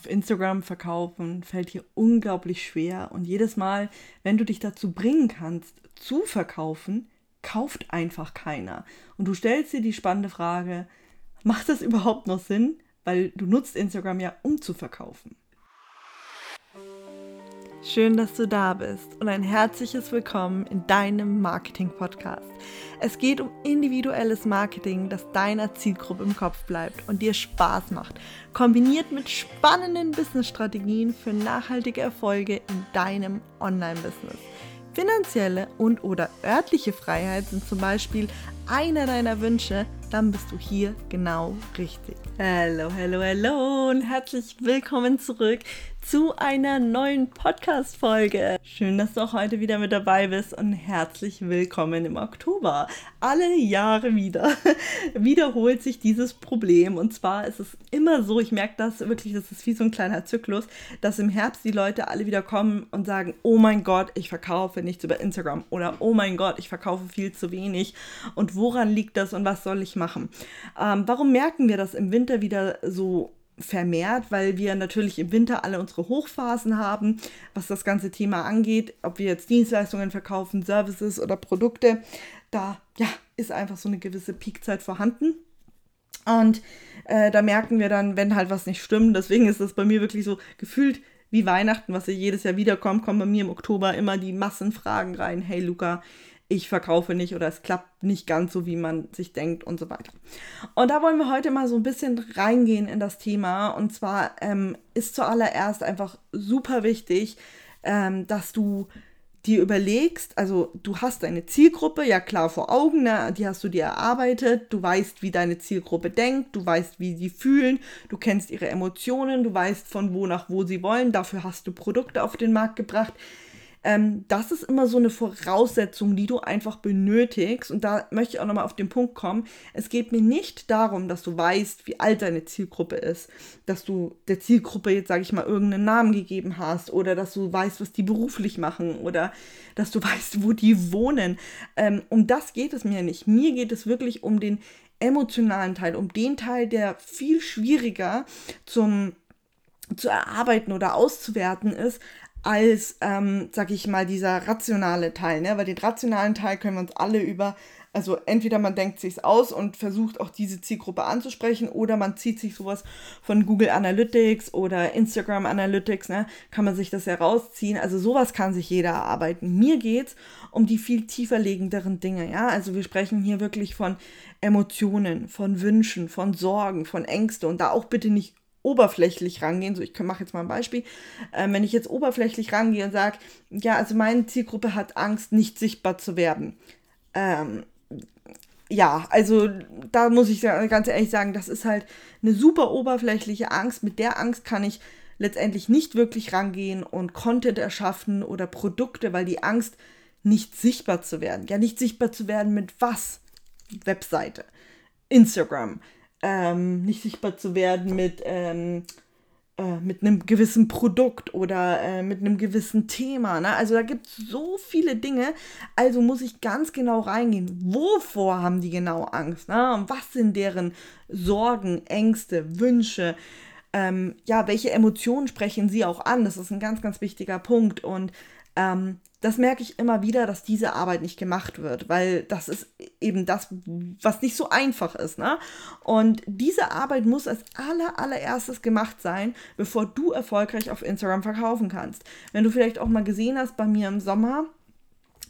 auf Instagram verkaufen fällt dir unglaublich schwer und jedes Mal, wenn du dich dazu bringen kannst, zu verkaufen, kauft einfach keiner. Und du stellst dir die spannende Frage, macht das überhaupt noch Sinn? Weil du nutzt Instagram ja, um zu verkaufen. Schön, dass du da bist und ein herzliches Willkommen in deinem Marketing-Podcast. Es geht um individuelles Marketing, das deiner Zielgruppe im Kopf bleibt und dir Spaß macht, kombiniert mit spannenden Business-Strategien für nachhaltige Erfolge in deinem Online-Business. Finanzielle und oder örtliche Freiheit sind zum Beispiel einer deiner Wünsche, dann bist du hier genau richtig. Hallo, hallo, hallo und herzlich willkommen zurück zu einer neuen Podcast-Folge. Schön, dass du auch heute wieder mit dabei bist und herzlich willkommen im Oktober. Alle Jahre wieder wiederholt sich dieses Problem und zwar ist es immer so, ich merke das wirklich, das ist wie so ein kleiner Zyklus, dass im Herbst die Leute alle wieder kommen und sagen, oh mein Gott, ich verkaufe nichts über Instagram oder oh mein Gott, ich verkaufe viel zu wenig und woran liegt das und was soll ich machen? Ähm, warum merken wir das im Winter wieder so vermehrt, weil wir natürlich im Winter alle unsere Hochphasen haben, was das ganze Thema angeht, ob wir jetzt Dienstleistungen verkaufen, Services oder Produkte. Da ja, ist einfach so eine gewisse Peakzeit vorhanden. Und äh, da merken wir dann, wenn halt was nicht stimmt. Deswegen ist das bei mir wirklich so gefühlt wie Weihnachten, was ja jedes Jahr wiederkommt, kommen bei mir im Oktober immer die Massenfragen rein. Hey Luca, ich verkaufe nicht oder es klappt nicht ganz so, wie man sich denkt und so weiter. Und da wollen wir heute mal so ein bisschen reingehen in das Thema. Und zwar ähm, ist zuallererst einfach super wichtig, ähm, dass du dir überlegst, also du hast deine Zielgruppe ja klar vor Augen, ne? die hast du dir erarbeitet, du weißt, wie deine Zielgruppe denkt, du weißt, wie sie fühlen, du kennst ihre Emotionen, du weißt von wo nach wo sie wollen, dafür hast du Produkte auf den Markt gebracht. Ähm, das ist immer so eine Voraussetzung, die du einfach benötigst. Und da möchte ich auch nochmal auf den Punkt kommen. Es geht mir nicht darum, dass du weißt, wie alt deine Zielgruppe ist, dass du der Zielgruppe jetzt, sage ich mal, irgendeinen Namen gegeben hast oder dass du weißt, was die beruflich machen oder dass du weißt, wo die wohnen. Ähm, um das geht es mir nicht. Mir geht es wirklich um den emotionalen Teil, um den Teil, der viel schwieriger zum zu erarbeiten oder auszuwerten ist, als, ähm, sag ich mal, dieser rationale Teil, ne? Weil den rationalen Teil können wir uns alle über, also entweder man denkt sich's aus und versucht auch diese Zielgruppe anzusprechen oder man zieht sich sowas von Google Analytics oder Instagram Analytics, ne? Kann man sich das herausziehen. Also sowas kann sich jeder erarbeiten. Mir geht's um die viel tiefer liegenderen Dinge, ja? Also wir sprechen hier wirklich von Emotionen, von Wünschen, von Sorgen, von Ängste und da auch bitte nicht oberflächlich rangehen. So, ich mache jetzt mal ein Beispiel. Ähm, wenn ich jetzt oberflächlich rangehe und sage, ja, also meine Zielgruppe hat Angst, nicht sichtbar zu werden. Ähm, ja, also da muss ich ganz ehrlich sagen, das ist halt eine super oberflächliche Angst. Mit der Angst kann ich letztendlich nicht wirklich rangehen und Content erschaffen oder Produkte, weil die Angst, nicht sichtbar zu werden. Ja, nicht sichtbar zu werden mit was? Webseite, Instagram, ähm, nicht sichtbar zu werden mit, ähm, äh, mit einem gewissen Produkt oder äh, mit einem gewissen Thema. Ne? Also da gibt es so viele Dinge. Also muss ich ganz genau reingehen. Wovor haben die genau Angst? Ne? Und was sind deren Sorgen, Ängste, Wünsche? Ähm, ja, welche Emotionen sprechen sie auch an? Das ist ein ganz, ganz wichtiger Punkt. Und ähm, das merke ich immer wieder, dass diese Arbeit nicht gemacht wird, weil das ist eben das, was nicht so einfach ist. Ne? Und diese Arbeit muss als aller, allererstes gemacht sein, bevor du erfolgreich auf Instagram verkaufen kannst. Wenn du vielleicht auch mal gesehen hast bei mir im Sommer,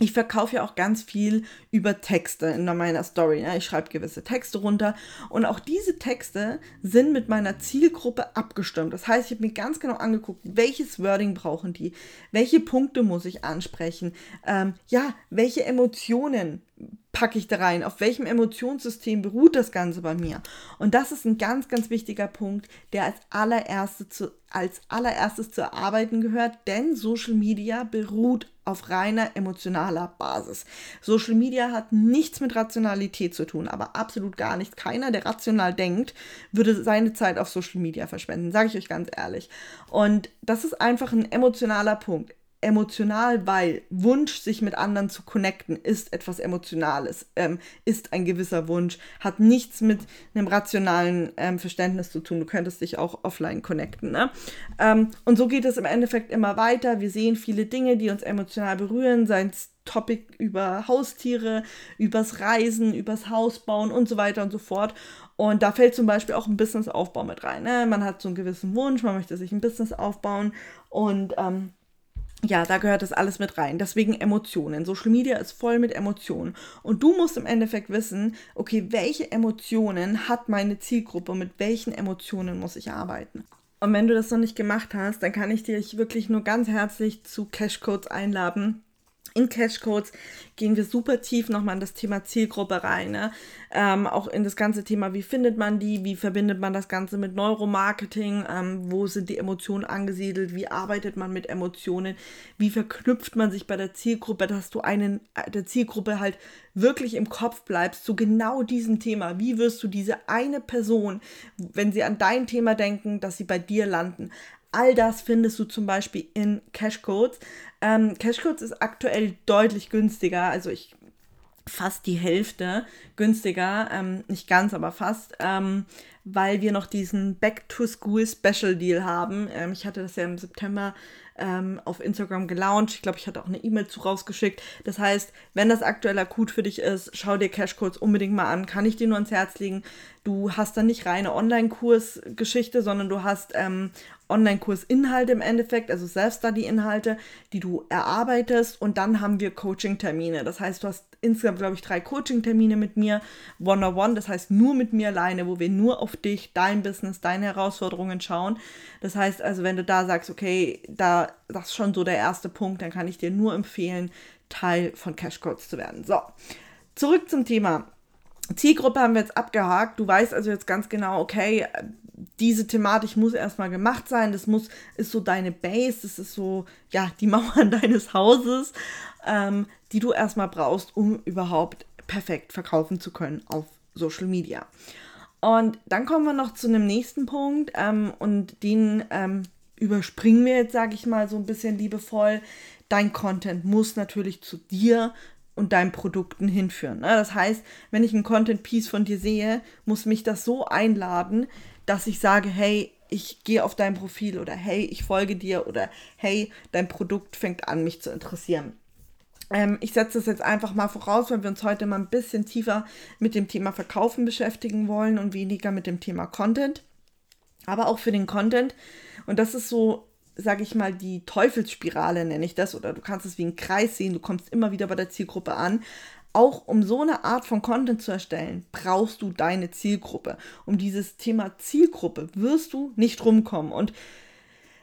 ich verkaufe ja auch ganz viel über Texte in meiner Story. Ne? Ich schreibe gewisse Texte runter und auch diese Texte sind mit meiner Zielgruppe abgestimmt. Das heißt, ich habe mir ganz genau angeguckt, welches Wording brauchen die, welche Punkte muss ich ansprechen, ähm, ja, welche Emotionen packe ich da rein? Auf welchem Emotionssystem beruht das Ganze bei mir? Und das ist ein ganz, ganz wichtiger Punkt, der als, allererste zu, als allererstes zu erarbeiten gehört, denn Social Media beruht auf reiner emotionaler Basis. Social Media hat nichts mit Rationalität zu tun, aber absolut gar nichts. Keiner, der rational denkt, würde seine Zeit auf Social Media verschwenden, sage ich euch ganz ehrlich. Und das ist einfach ein emotionaler Punkt emotional, weil Wunsch, sich mit anderen zu connecten, ist etwas Emotionales, ähm, ist ein gewisser Wunsch, hat nichts mit einem rationalen ähm, Verständnis zu tun. Du könntest dich auch offline connecten. Ne? Ähm, und so geht es im Endeffekt immer weiter. Wir sehen viele Dinge, die uns emotional berühren, seien es Topic über Haustiere, übers Reisen, übers Haus bauen und so weiter und so fort. Und da fällt zum Beispiel auch ein Businessaufbau mit rein. Ne? Man hat so einen gewissen Wunsch, man möchte sich ein Business aufbauen und ähm, ja, da gehört das alles mit rein. Deswegen Emotionen. Social Media ist voll mit Emotionen. Und du musst im Endeffekt wissen, okay, welche Emotionen hat meine Zielgruppe, mit welchen Emotionen muss ich arbeiten. Und wenn du das noch nicht gemacht hast, dann kann ich dich wirklich nur ganz herzlich zu Cashcodes einladen in Cashcodes gehen wir super tief nochmal in das Thema Zielgruppe rein. Ne? Ähm, auch in das ganze Thema, wie findet man die, wie verbindet man das Ganze mit Neuromarketing, ähm, wo sind die Emotionen angesiedelt, wie arbeitet man mit Emotionen, wie verknüpft man sich bei der Zielgruppe, dass du einen der Zielgruppe halt wirklich im Kopf bleibst zu genau diesem Thema. Wie wirst du diese eine Person, wenn sie an dein Thema denken, dass sie bei dir landen, All das findest du zum Beispiel in Cashcodes. Ähm, Cashcodes ist aktuell deutlich günstiger, also ich fast die Hälfte günstiger, ähm, nicht ganz, aber fast, ähm, weil wir noch diesen Back to School Special Deal haben. Ähm, ich hatte das ja im September ähm, auf Instagram gelauncht. Ich glaube, ich hatte auch eine E-Mail zu rausgeschickt. Das heißt, wenn das aktuell akut für dich ist, schau dir Cashcodes unbedingt mal an. Kann ich dir nur ans Herz legen. Du hast dann nicht reine Online-Kurs-Geschichte, sondern du hast ähm, Online-Kurs-Inhalte im Endeffekt, also Self-Study-Inhalte, die du erarbeitest und dann haben wir Coaching-Termine. Das heißt, du hast insgesamt, glaube ich, drei Coaching-Termine mit mir, one-on-one, das heißt nur mit mir alleine, wo wir nur auf dich, dein Business, deine Herausforderungen schauen. Das heißt also, wenn du da sagst, okay, da, das ist schon so der erste Punkt, dann kann ich dir nur empfehlen, Teil von Cashcodes zu werden. So, zurück zum Thema. Zielgruppe haben wir jetzt abgehakt. Du weißt also jetzt ganz genau, okay, diese Thematik muss erstmal gemacht sein. Das muss, ist so deine Base, das ist so, ja, die Mauern deines Hauses, ähm, die du erstmal brauchst, um überhaupt perfekt verkaufen zu können auf Social Media. Und dann kommen wir noch zu einem nächsten Punkt ähm, und den ähm, überspringen wir jetzt, sage ich mal, so ein bisschen liebevoll. Dein Content muss natürlich zu dir und deinen Produkten hinführen. Ne? Das heißt, wenn ich ein Content-Piece von dir sehe, muss mich das so einladen, dass ich sage, hey, ich gehe auf dein Profil oder hey, ich folge dir oder hey, dein Produkt fängt an, mich zu interessieren. Ähm, ich setze das jetzt einfach mal voraus, weil wir uns heute mal ein bisschen tiefer mit dem Thema Verkaufen beschäftigen wollen und weniger mit dem Thema Content. Aber auch für den Content. Und das ist so, sage ich mal, die Teufelsspirale nenne ich das. Oder du kannst es wie ein Kreis sehen. Du kommst immer wieder bei der Zielgruppe an auch um so eine Art von Content zu erstellen, brauchst du deine Zielgruppe. Um dieses Thema Zielgruppe wirst du nicht rumkommen. Und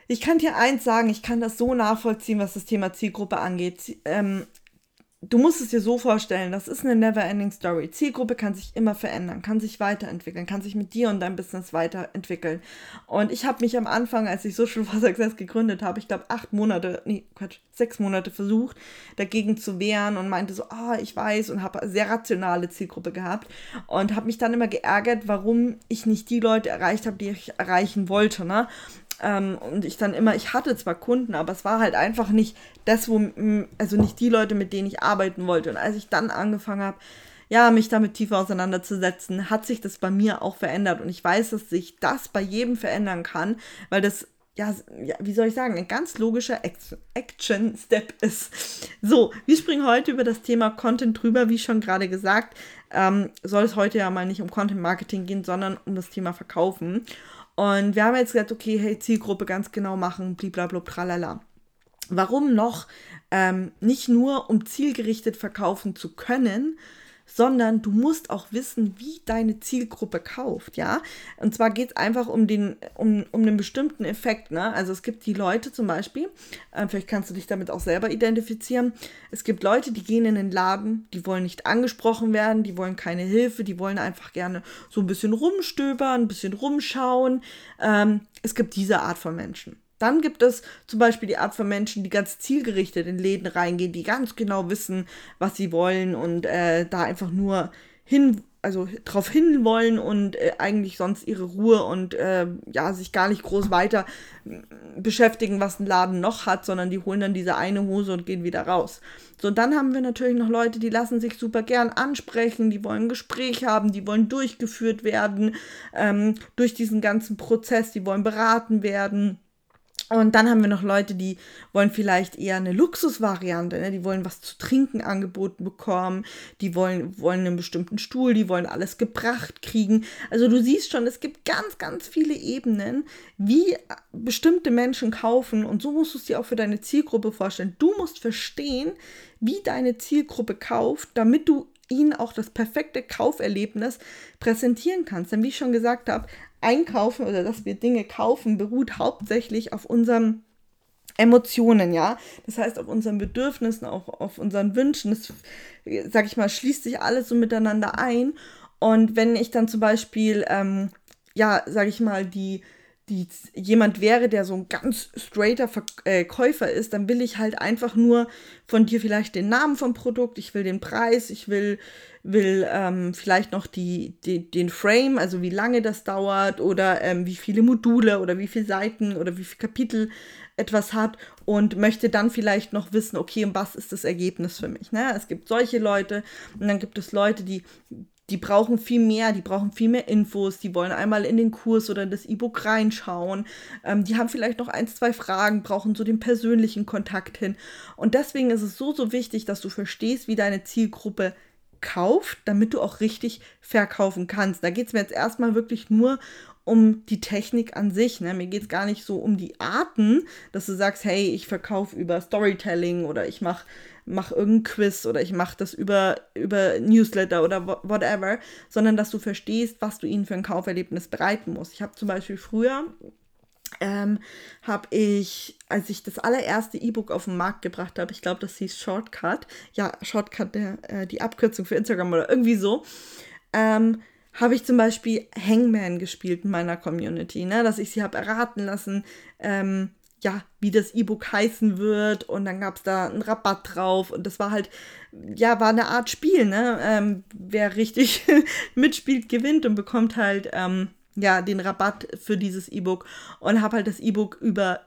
ich kann dir eins sagen, ich kann das so nachvollziehen, was das Thema Zielgruppe angeht. Ähm, du musst es dir so vorstellen, das ist eine never-ending Story. Zielgruppe kann sich immer verändern, kann sich weiterentwickeln, kann sich mit dir und deinem Business weiterentwickeln. Und ich habe mich am Anfang, als ich Social for Success gegründet habe, ich glaube acht Monate, nee, Quatsch, sechs Monate versucht, dagegen zu wehren und meinte so, ah, oh, ich weiß und habe eine sehr rationale Zielgruppe gehabt und habe mich dann immer geärgert, warum ich nicht die Leute erreicht habe, die ich erreichen wollte. Ne? Ähm, und ich dann immer, ich hatte zwar Kunden, aber es war halt einfach nicht das, wo, also nicht die Leute, mit denen ich arbeiten wollte. Und als ich dann angefangen habe, ja, mich damit tiefer auseinanderzusetzen, hat sich das bei mir auch verändert. Und ich weiß, dass sich das bei jedem verändern kann, weil das, ja, ja wie soll ich sagen, ein ganz logischer Action-Step ist. So, wir springen heute über das Thema Content drüber, wie schon gerade gesagt. Ähm, soll es heute ja mal nicht um Content Marketing gehen, sondern um das Thema Verkaufen. Und wir haben jetzt gesagt, okay, hey, Zielgruppe ganz genau machen, blablabla, tralala. Warum noch? Ähm, nicht nur, um zielgerichtet verkaufen zu können, sondern du musst auch wissen, wie deine Zielgruppe kauft, ja. Und zwar geht es einfach um den, um, um einen bestimmten Effekt, ne? Also es gibt die Leute zum Beispiel, äh, vielleicht kannst du dich damit auch selber identifizieren. Es gibt Leute, die gehen in den Laden, die wollen nicht angesprochen werden, die wollen keine Hilfe, die wollen einfach gerne so ein bisschen rumstöbern, ein bisschen rumschauen. Ähm, es gibt diese Art von Menschen. Dann gibt es zum Beispiel die Art von Menschen, die ganz zielgerichtet in Läden reingehen, die ganz genau wissen, was sie wollen und äh, da einfach nur hin also drauf hin wollen und äh, eigentlich sonst ihre Ruhe und äh, ja, sich gar nicht groß weiter beschäftigen, was ein Laden noch hat, sondern die holen dann diese eine Hose und gehen wieder raus. So, und dann haben wir natürlich noch Leute, die lassen sich super gern ansprechen, die wollen ein Gespräch haben, die wollen durchgeführt werden ähm, durch diesen ganzen Prozess, die wollen beraten werden. Und dann haben wir noch Leute, die wollen vielleicht eher eine Luxusvariante, ne? die wollen was zu trinken angeboten bekommen, die wollen, wollen einen bestimmten Stuhl, die wollen alles gebracht kriegen. Also du siehst schon, es gibt ganz, ganz viele Ebenen, wie bestimmte Menschen kaufen und so musst du es dir auch für deine Zielgruppe vorstellen. Du musst verstehen, wie deine Zielgruppe kauft, damit du ihnen auch das perfekte Kauferlebnis präsentieren kannst. Denn wie ich schon gesagt habe, einkaufen oder dass wir Dinge kaufen, beruht hauptsächlich auf unseren Emotionen, ja. Das heißt, auf unseren Bedürfnissen, auch auf unseren Wünschen. Das, sag ich mal, schließt sich alles so miteinander ein. Und wenn ich dann zum Beispiel, ähm, ja, sag ich mal, die die jemand wäre, der so ein ganz straighter Verkäufer äh, ist, dann will ich halt einfach nur von dir vielleicht den Namen vom Produkt, ich will den Preis, ich will, will ähm, vielleicht noch die, die, den Frame, also wie lange das dauert oder ähm, wie viele Module oder wie viele Seiten oder wie viele Kapitel etwas hat und möchte dann vielleicht noch wissen, okay, und was ist das Ergebnis für mich? Ne? Es gibt solche Leute und dann gibt es Leute, die die brauchen viel mehr, die brauchen viel mehr Infos, die wollen einmal in den Kurs oder das E-Book reinschauen, ähm, die haben vielleicht noch ein, zwei Fragen, brauchen so den persönlichen Kontakt hin. Und deswegen ist es so, so wichtig, dass du verstehst, wie deine Zielgruppe kauft, damit du auch richtig verkaufen kannst. Da geht es mir jetzt erstmal wirklich nur um die Technik an sich. Ne? Mir geht es gar nicht so um die Arten, dass du sagst, hey, ich verkaufe über Storytelling oder ich mache mach irgendein Quiz oder ich mache das über, über Newsletter oder whatever, sondern dass du verstehst, was du ihnen für ein Kauferlebnis bereiten musst. Ich habe zum Beispiel früher, ähm, habe ich, als ich das allererste E-Book auf den Markt gebracht habe, ich glaube, das hieß Shortcut, ja, Shortcut, der, äh, die Abkürzung für Instagram oder irgendwie so, ähm, habe ich zum Beispiel Hangman gespielt in meiner Community, ne? dass ich sie habe erraten lassen, ähm, ja, wie das E-Book heißen wird und dann gab es da einen Rabatt drauf und das war halt, ja, war eine Art Spiel, ne? Ähm, wer richtig mitspielt, gewinnt und bekommt halt, ähm, ja, den Rabatt für dieses E-Book und habe halt das E-Book über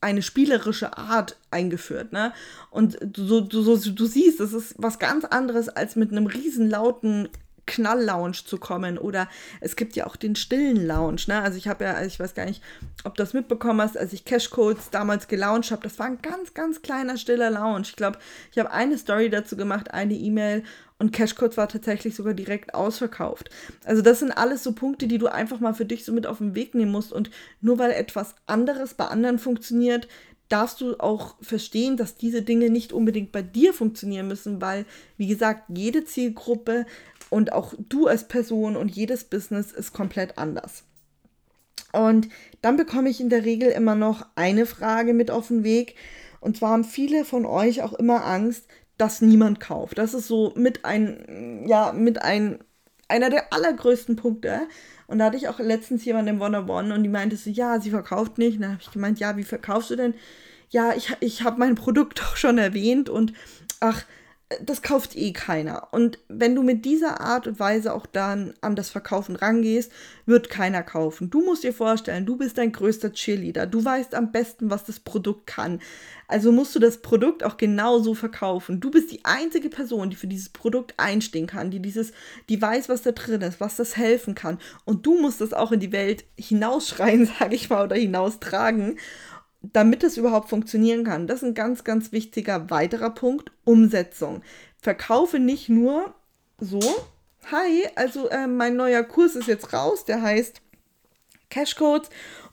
eine spielerische Art eingeführt, ne? Und so, du, so, du siehst, das ist was ganz anderes als mit einem riesen lauten Knall-Lounge zu kommen oder es gibt ja auch den stillen Lounge. Ne? Also ich habe ja, also ich weiß gar nicht, ob du das mitbekommen hast, als ich Cashcodes damals gelauncht habe, das war ein ganz, ganz kleiner stiller Lounge. Ich glaube, ich habe eine Story dazu gemacht, eine E-Mail und Cashcodes war tatsächlich sogar direkt ausverkauft. Also das sind alles so Punkte, die du einfach mal für dich so mit auf den Weg nehmen musst und nur weil etwas anderes bei anderen funktioniert, darfst du auch verstehen, dass diese Dinge nicht unbedingt bei dir funktionieren müssen, weil, wie gesagt, jede Zielgruppe und auch du als Person und jedes Business ist komplett anders. Und dann bekomme ich in der Regel immer noch eine Frage mit auf den Weg. Und zwar haben viele von euch auch immer Angst, dass niemand kauft. Das ist so mit ein, ja, mit ein, einer der allergrößten Punkte. Und da hatte ich auch letztens jemanden im One-on-One und die meinte so, ja, sie verkauft nicht. Und dann habe ich gemeint, ja, wie verkaufst du denn? Ja, ich, ich habe mein Produkt doch schon erwähnt und ach, das kauft eh keiner. Und wenn du mit dieser Art und Weise auch dann an das Verkaufen rangehst, wird keiner kaufen. Du musst dir vorstellen, du bist dein größter Cheerleader. Du weißt am besten, was das Produkt kann. Also musst du das Produkt auch genauso verkaufen. Du bist die einzige Person, die für dieses Produkt einstehen kann, die dieses, die weiß, was da drin ist, was das helfen kann. Und du musst das auch in die Welt hinausschreien, sage ich mal, oder hinaustragen damit es überhaupt funktionieren kann. Das ist ein ganz, ganz wichtiger weiterer Punkt, Umsetzung. Verkaufe nicht nur so, hi, also äh, mein neuer Kurs ist jetzt raus, der heißt Cashcodes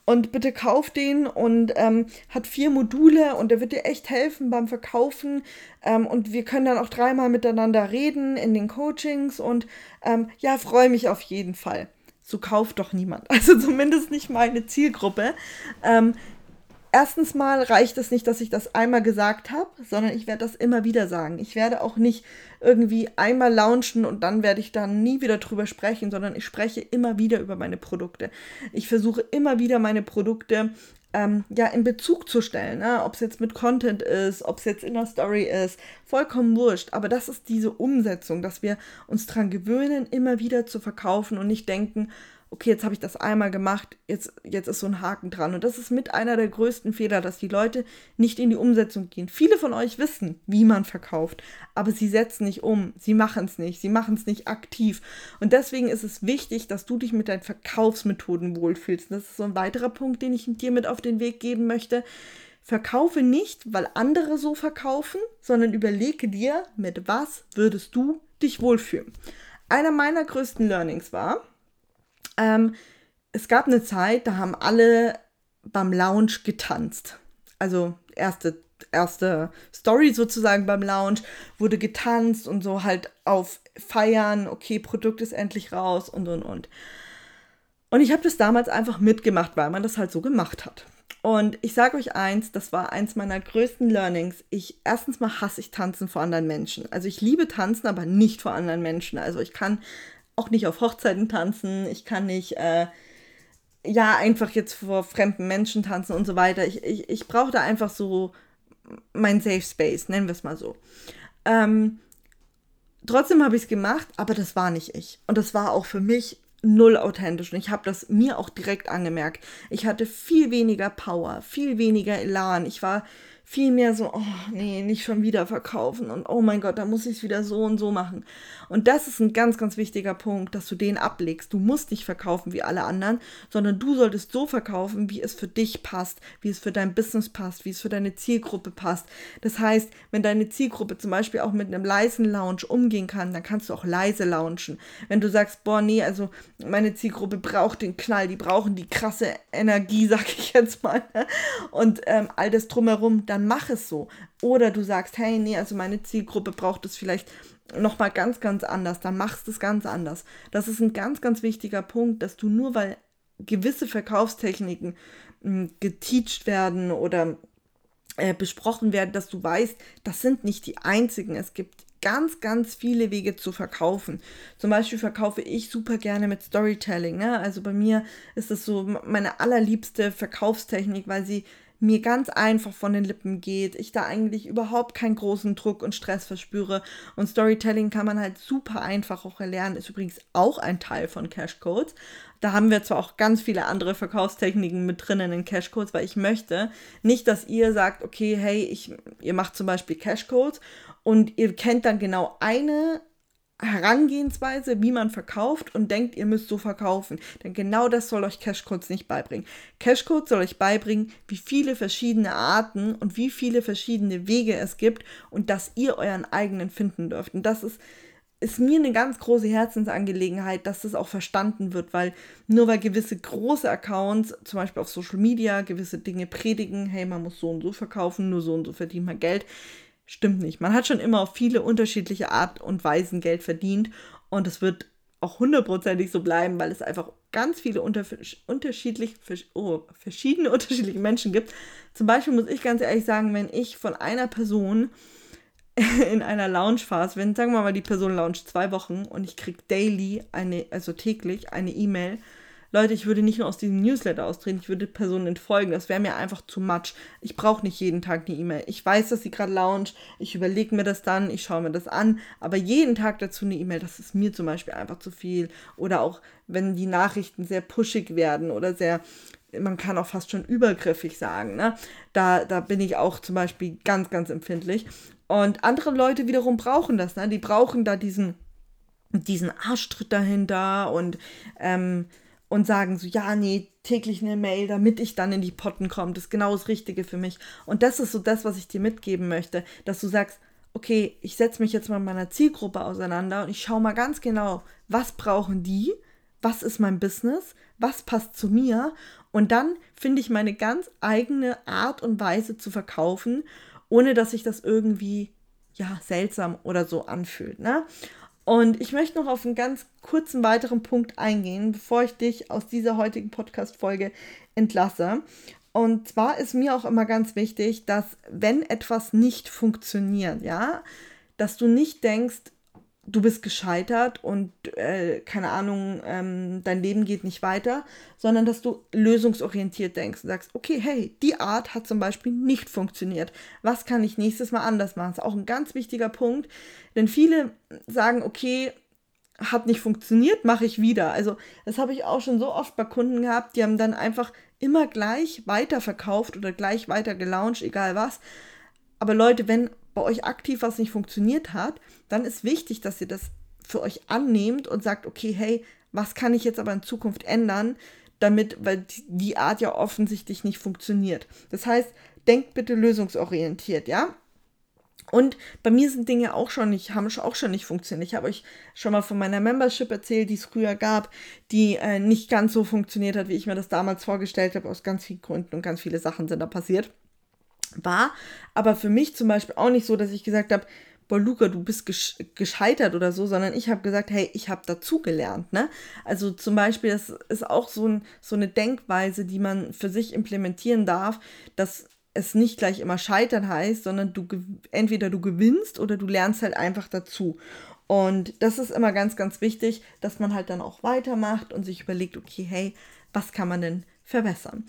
und bitte kauf den und ähm, hat vier Module und der wird dir echt helfen beim Verkaufen ähm, und wir können dann auch dreimal miteinander reden in den Coachings und ähm, ja, freue mich auf jeden Fall. So kauft doch niemand, also zumindest nicht meine Zielgruppe. Erstens mal reicht es nicht, dass ich das einmal gesagt habe, sondern ich werde das immer wieder sagen. Ich werde auch nicht irgendwie einmal launchen und dann werde ich dann nie wieder drüber sprechen, sondern ich spreche immer wieder über meine Produkte. Ich versuche immer wieder meine Produkte ähm, ja in Bezug zu stellen. Ne? Ob es jetzt mit Content ist, ob es jetzt in der Story ist, vollkommen wurscht. Aber das ist diese Umsetzung, dass wir uns daran gewöhnen, immer wieder zu verkaufen und nicht denken, okay, jetzt habe ich das einmal gemacht, jetzt, jetzt ist so ein Haken dran. Und das ist mit einer der größten Fehler, dass die Leute nicht in die Umsetzung gehen. Viele von euch wissen, wie man verkauft, aber sie setzen nicht um, sie machen es nicht, sie machen es nicht aktiv. Und deswegen ist es wichtig, dass du dich mit deinen Verkaufsmethoden wohlfühlst. Und das ist so ein weiterer Punkt, den ich dir mit auf den Weg geben möchte. Verkaufe nicht, weil andere so verkaufen, sondern überlege dir, mit was würdest du dich wohlfühlen. Einer meiner größten Learnings war, ähm, es gab eine Zeit, da haben alle beim Lounge getanzt. Also erste, erste Story sozusagen beim Lounge wurde getanzt und so halt auf Feiern, okay, Produkt ist endlich raus und und und. Und ich habe das damals einfach mitgemacht, weil man das halt so gemacht hat. Und ich sage euch eins, das war eins meiner größten Learnings. Ich erstens mal hasse ich Tanzen vor anderen Menschen. Also ich liebe Tanzen, aber nicht vor anderen Menschen. Also ich kann auch nicht auf Hochzeiten tanzen, ich kann nicht, äh, ja, einfach jetzt vor fremden Menschen tanzen und so weiter. Ich, ich, ich brauche da einfach so mein Safe Space, nennen wir es mal so. Ähm, trotzdem habe ich es gemacht, aber das war nicht ich. Und das war auch für mich null authentisch. Und ich habe das mir auch direkt angemerkt. Ich hatte viel weniger Power, viel weniger Elan. Ich war viel mehr so, oh nee, nicht schon wieder verkaufen und oh mein Gott, da muss ich es wieder so und so machen. Und das ist ein ganz, ganz wichtiger Punkt, dass du den ablegst. Du musst nicht verkaufen wie alle anderen, sondern du solltest so verkaufen, wie es für dich passt, wie es für dein Business passt, wie es für deine Zielgruppe passt. Das heißt, wenn deine Zielgruppe zum Beispiel auch mit einem leisen Lounge umgehen kann, dann kannst du auch leise launchen. Wenn du sagst, boah, nee, also meine Zielgruppe braucht den Knall, die brauchen die krasse Energie, sag ich jetzt mal, ne? und ähm, all das drumherum, dann dann mach es so. Oder du sagst, hey, nee, also meine Zielgruppe braucht es vielleicht nochmal ganz, ganz anders, dann machst du es ganz anders. Das ist ein ganz, ganz wichtiger Punkt, dass du nur weil gewisse Verkaufstechniken hm, geteacht werden oder äh, besprochen werden, dass du weißt, das sind nicht die einzigen. Es gibt ganz, ganz viele Wege zu verkaufen. Zum Beispiel verkaufe ich super gerne mit Storytelling. Ne? Also bei mir ist es so meine allerliebste Verkaufstechnik, weil sie mir ganz einfach von den Lippen geht, ich da eigentlich überhaupt keinen großen Druck und Stress verspüre. Und Storytelling kann man halt super einfach auch erlernen, ist übrigens auch ein Teil von Cashcodes. Da haben wir zwar auch ganz viele andere Verkaufstechniken mit drinnen in Cashcodes, weil ich möchte nicht, dass ihr sagt, okay, hey, ich, ihr macht zum Beispiel Cashcodes und ihr kennt dann genau eine Herangehensweise, wie man verkauft und denkt, ihr müsst so verkaufen. Denn genau das soll euch Cashcodes nicht beibringen. Cashcodes soll euch beibringen, wie viele verschiedene Arten und wie viele verschiedene Wege es gibt und dass ihr euren eigenen finden dürft. Und das ist, ist mir eine ganz große Herzensangelegenheit, dass das auch verstanden wird, weil nur weil gewisse große Accounts, zum Beispiel auf Social Media, gewisse Dinge predigen, hey, man muss so und so verkaufen, nur so und so verdient man Geld, Stimmt nicht. Man hat schon immer auf viele unterschiedliche Art und Weisen Geld verdient und es wird auch hundertprozentig so bleiben, weil es einfach ganz viele unter, unterschiedlich, oh, verschiedene unterschiedliche Menschen gibt. Zum Beispiel muss ich ganz ehrlich sagen, wenn ich von einer Person in einer Launch-Phase, wenn, sagen wir mal, die Person launcht zwei Wochen und ich kriege daily eine, also täglich eine E-Mail Leute, ich würde nicht nur aus diesem Newsletter austreten, ich würde Personen entfolgen. Das wäre mir einfach zu much. Ich brauche nicht jeden Tag eine E-Mail. Ich weiß, dass sie gerade launcht. Ich überlege mir das dann, ich schaue mir das an. Aber jeden Tag dazu eine E-Mail, das ist mir zum Beispiel einfach zu viel. Oder auch, wenn die Nachrichten sehr pushig werden oder sehr man kann auch fast schon übergriffig sagen. Ne? Da, da bin ich auch zum Beispiel ganz, ganz empfindlich. Und andere Leute wiederum brauchen das. Ne? Die brauchen da diesen, diesen Arschtritt dahinter und ähm, und sagen so, ja, nee, täglich eine Mail, damit ich dann in die Potten komme. Das ist genau das Richtige für mich. Und das ist so das, was ich dir mitgeben möchte, dass du sagst, okay, ich setze mich jetzt mal mit meiner Zielgruppe auseinander und ich schaue mal ganz genau, was brauchen die, was ist mein Business, was passt zu mir und dann finde ich meine ganz eigene Art und Weise zu verkaufen, ohne dass sich das irgendwie ja seltsam oder so anfühlt, ne? Und ich möchte noch auf einen ganz kurzen weiteren Punkt eingehen, bevor ich dich aus dieser heutigen Podcast-Folge entlasse. Und zwar ist mir auch immer ganz wichtig, dass wenn etwas nicht funktioniert, ja, dass du nicht denkst, du bist gescheitert und äh, keine Ahnung, ähm, dein Leben geht nicht weiter, sondern dass du lösungsorientiert denkst und sagst, okay, hey, die Art hat zum Beispiel nicht funktioniert. Was kann ich nächstes Mal anders machen? Das ist auch ein ganz wichtiger Punkt, denn viele sagen, okay, hat nicht funktioniert, mache ich wieder. Also das habe ich auch schon so oft bei Kunden gehabt, die haben dann einfach immer gleich weiterverkauft oder gleich weiter gelauncht, egal was. Aber Leute, wenn bei euch aktiv was nicht funktioniert hat, dann ist wichtig, dass ihr das für euch annehmt und sagt, okay, hey, was kann ich jetzt aber in Zukunft ändern, damit, weil die Art ja offensichtlich nicht funktioniert. Das heißt, denkt bitte lösungsorientiert, ja? Und bei mir sind Dinge auch schon nicht, haben auch schon nicht funktioniert. Ich habe euch schon mal von meiner Membership erzählt, die es früher gab, die äh, nicht ganz so funktioniert hat, wie ich mir das damals vorgestellt habe, aus ganz vielen Gründen und ganz viele Sachen sind da passiert war aber für mich zum Beispiel auch nicht so, dass ich gesagt habe, boah, Luca, du bist gescheitert oder so, sondern ich habe gesagt, hey, ich habe dazugelernt, ne? Also zum Beispiel, das ist auch so, ein, so eine Denkweise, die man für sich implementieren darf, dass es nicht gleich immer scheitern heißt, sondern du entweder du gewinnst oder du lernst halt einfach dazu. Und das ist immer ganz, ganz wichtig, dass man halt dann auch weitermacht und sich überlegt, okay, hey, was kann man denn verbessern?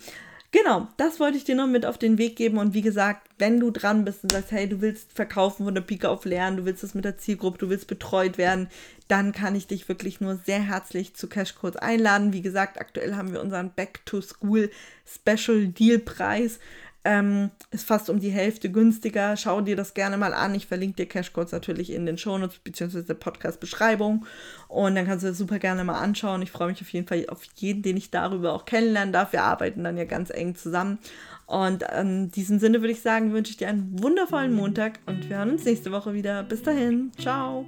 Genau, das wollte ich dir noch mit auf den Weg geben. Und wie gesagt, wenn du dran bist und sagst, hey, du willst verkaufen von der Pike auf lernen, du willst das mit der Zielgruppe, du willst betreut werden, dann kann ich dich wirklich nur sehr herzlich zu Cashcodes einladen. Wie gesagt, aktuell haben wir unseren Back to School Special Deal Preis. Ähm, ist fast um die Hälfte günstiger. Schau dir das gerne mal an. Ich verlinke dir Cashcodes natürlich in den Shownotes bzw. der Podcast-Beschreibung. Und dann kannst du das super gerne mal anschauen. Ich freue mich auf jeden Fall auf jeden, den ich darüber auch kennenlernen darf. Wir arbeiten dann ja ganz eng zusammen. Und in diesem Sinne würde ich sagen, wünsche ich dir einen wundervollen Montag und wir hören uns nächste Woche wieder. Bis dahin. Ciao.